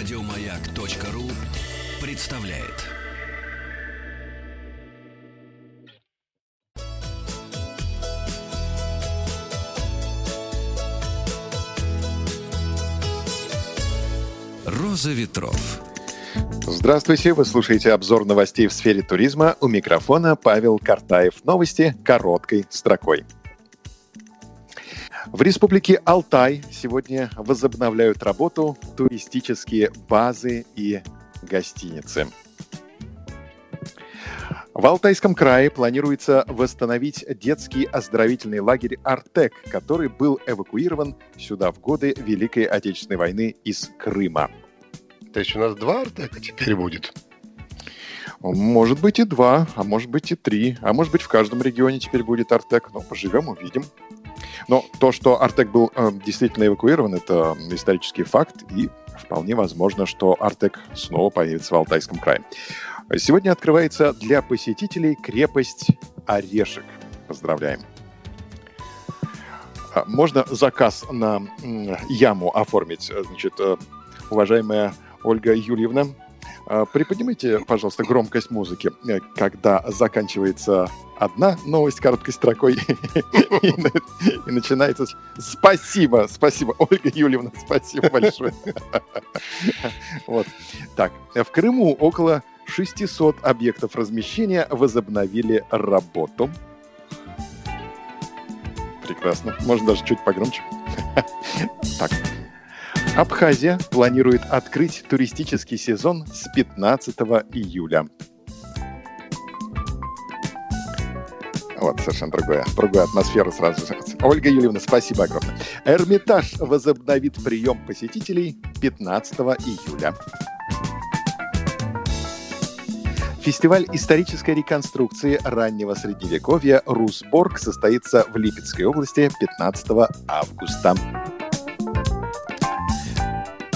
Радиомаяк.ру представляет. Роза ветров. Здравствуйте, вы слушаете обзор новостей в сфере туризма. У микрофона Павел Картаев. Новости короткой строкой. В республике Алтай сегодня возобновляют работу туристические базы и гостиницы. В Алтайском крае планируется восстановить детский оздоровительный лагерь «Артек», который был эвакуирован сюда в годы Великой Отечественной войны из Крыма. То есть у нас два «Артека» теперь будет? Может быть и два, а может быть и три, а может быть в каждом регионе теперь будет «Артек». Ну, поживем, увидим. Но то, что Артек был э, действительно эвакуирован, это исторический факт, и вполне возможно, что Артек снова появится в Алтайском крае. Сегодня открывается для посетителей крепость Орешек. Поздравляем. А, можно заказ на яму оформить, значит, э, уважаемая Ольга Юрьевна, а, приподнимите, пожалуйста, громкость музыки, э, когда заканчивается одна новость короткой строкой и начинается «Спасибо, спасибо, Ольга Юльевна, спасибо большое». Вот. Так, в Крыму около 600 объектов размещения возобновили работу. Прекрасно. Можно даже чуть погромче. Так, Абхазия планирует открыть туристический сезон с 15 июля. Вот, совершенно другая, другая атмосфера сразу. Ольга Юрьевна, спасибо огромное. Эрмитаж возобновит прием посетителей 15 июля. Фестиваль исторической реконструкции раннего средневековья «Русборг» состоится в Липецкой области 15 августа.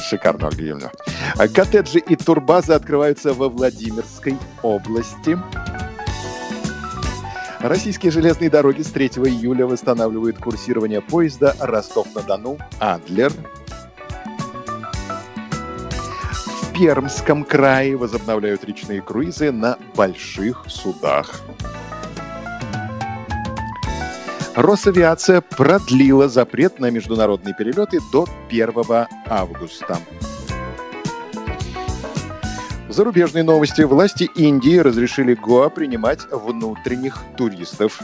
Шикарно, Ольга Юрьевна. Коттеджи и турбазы открываются во Владимирской области. Российские железные дороги с 3 июля восстанавливают курсирование поезда Ростов-на-Дону «Адлер». В Пермском крае возобновляют речные круизы на больших судах. Росавиация продлила запрет на международные перелеты до 1 августа. Зарубежные новости. Власти Индии разрешили Гоа принимать внутренних туристов.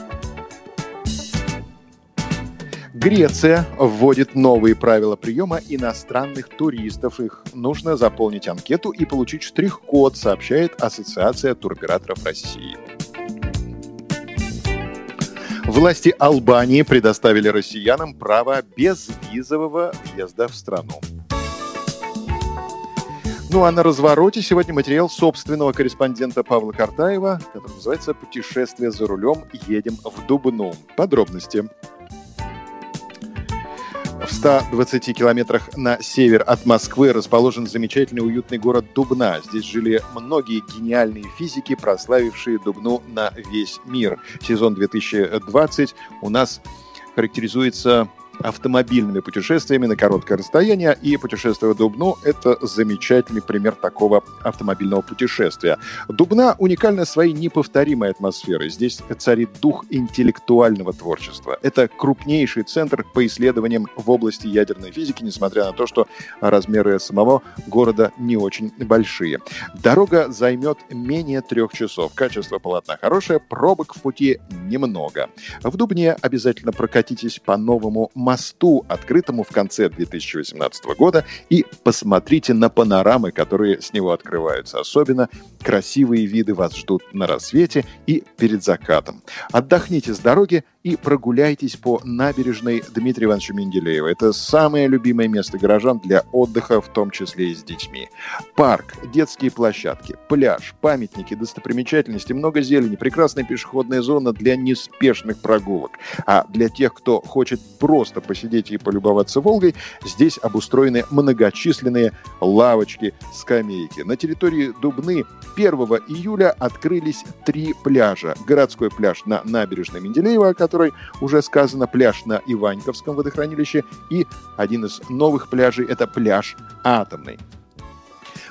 Греция вводит новые правила приема иностранных туристов. Их нужно заполнить анкету и получить штрих-код, сообщает Ассоциация туроператоров России. Власти Албании предоставили россиянам право безвизового въезда в страну. Ну а на развороте сегодня материал собственного корреспондента Павла Картаева, который называется «Путешествие за рулем. Едем в Дубну». Подробности. В 120 километрах на север от Москвы расположен замечательный уютный город Дубна. Здесь жили многие гениальные физики, прославившие Дубну на весь мир. Сезон 2020 у нас характеризуется автомобильными путешествиями на короткое расстояние, и путешествие в Дубну – это замечательный пример такого автомобильного путешествия. Дубна уникальна своей неповторимой атмосферой. Здесь царит дух интеллектуального творчества. Это крупнейший центр по исследованиям в области ядерной физики, несмотря на то, что размеры самого города не очень большие. Дорога займет менее трех часов. Качество полотна хорошее, пробок в пути немного. В Дубне обязательно прокатитесь по новому мосту, открытому в конце 2018 года, и посмотрите на панорамы, которые с него открываются. Особенно красивые виды вас ждут на рассвете и перед закатом. Отдохните с дороги и прогуляйтесь по набережной Дмитрия Ивановича Менделеева. Это самое любимое место горожан для отдыха, в том числе и с детьми. Парк, детские площадки, пляж, памятники, достопримечательности, много зелени, прекрасная пешеходная зона для неспешных прогулок. А для тех, кто хочет просто посидеть и полюбоваться Волгой, здесь обустроены многочисленные лавочки, скамейки. На территории Дубны 1 июля открылись три пляжа. Городской пляж на набережной Менделеева, которой уже сказано, пляж на Иваньковском водохранилище и один из новых пляжей – это пляж Атомный.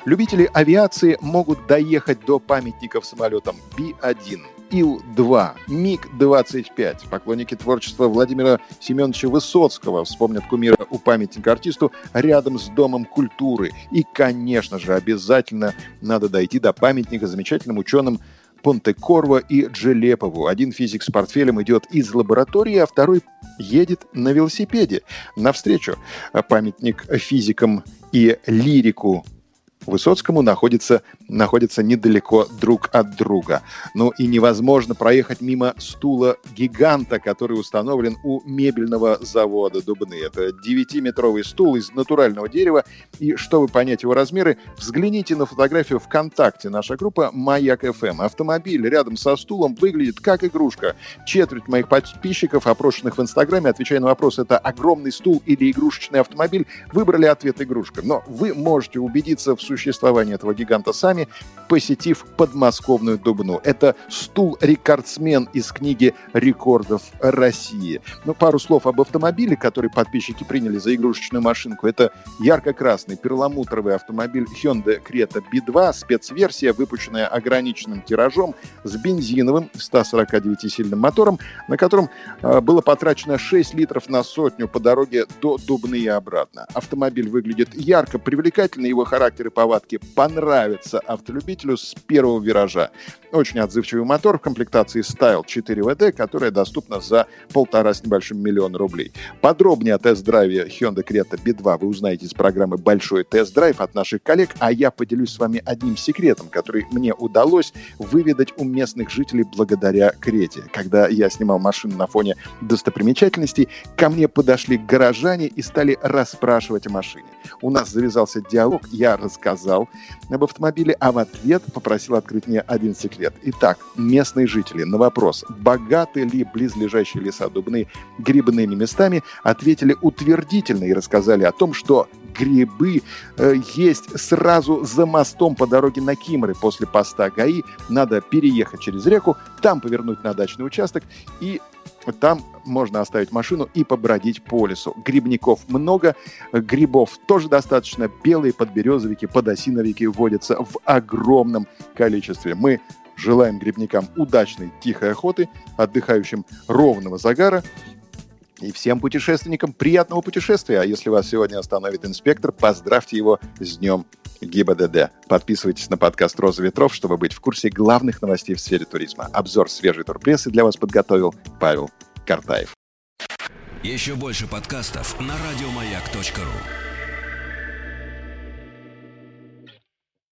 Любители авиации могут доехать до памятников самолетам Би-1, Ил-2, МиГ-25. Поклонники творчества Владимира Семеновича Высоцкого вспомнят кумира у памятника артисту рядом с Домом культуры. И, конечно же, обязательно надо дойти до памятника замечательным ученым Понте-Корво и Джелепову. Один физик с портфелем идет из лаборатории, а второй едет на велосипеде. Навстречу памятник физикам и лирику Высоцкому находится, находится недалеко друг от друга. Ну и невозможно проехать мимо стула гиганта, который установлен у мебельного завода Дубны. Это 9-метровый стул из натурального дерева. И чтобы понять его размеры, взгляните на фотографию ВКонтакте. Наша группа «Маяк ФМ». Автомобиль рядом со стулом выглядит как игрушка. Четверть моих подписчиков, опрошенных в Инстаграме, отвечая на вопрос, это огромный стул или игрушечный автомобиль, выбрали ответ игрушка. Но вы можете убедиться в существование этого гиганта сами, посетив подмосковную Дубну. Это стул-рекордсмен из книги рекордов России. Ну, пару слов об автомобиле, который подписчики приняли за игрушечную машинку. Это ярко-красный перламутровый автомобиль Hyundai Creta B2, спецверсия, выпущенная ограниченным тиражом с бензиновым 149-сильным мотором, на котором э, было потрачено 6 литров на сотню по дороге до Дубны и обратно. Автомобиль выглядит ярко, привлекательно, его характер и повадки понравятся автолюбителю с первого виража. Очень отзывчивый мотор в комплектации Style 4 WD, которая доступна за полтора с небольшим миллиона рублей. Подробнее о тест-драйве Hyundai Creta B2 вы узнаете из программы «Большой тест-драйв» от наших коллег, а я поделюсь с вами одним секретом, который мне удалось выведать у местных жителей благодаря Крете. Когда я снимал машину на фоне достопримечательностей, ко мне подошли горожане и стали расспрашивать о машине. У нас завязался диалог, я рассказал об автомобиле, а в ответ попросил открыть мне один секрет. Итак, местные жители на вопрос, богаты ли близлежащие леса Дубны грибными местами, ответили утвердительно и рассказали о том, что грибы э, есть сразу за мостом по дороге на Кимры после поста ГАИ. Надо переехать через реку, там повернуть на дачный участок и там можно оставить машину и побродить по лесу. Грибников много, грибов тоже достаточно. Белые подберезовики, подосиновики водятся в огромном количестве. Мы желаем грибникам удачной тихой охоты, отдыхающим ровного загара и всем путешественникам приятного путешествия. А если вас сегодня остановит инспектор, поздравьте его с днем ГИБДД. Подписывайтесь на подкаст «Роза ветров», чтобы быть в курсе главных новостей в сфере туризма. Обзор свежей турпрессы для вас подготовил Павел Картаев. Еще больше подкастов на радиомаяк.ру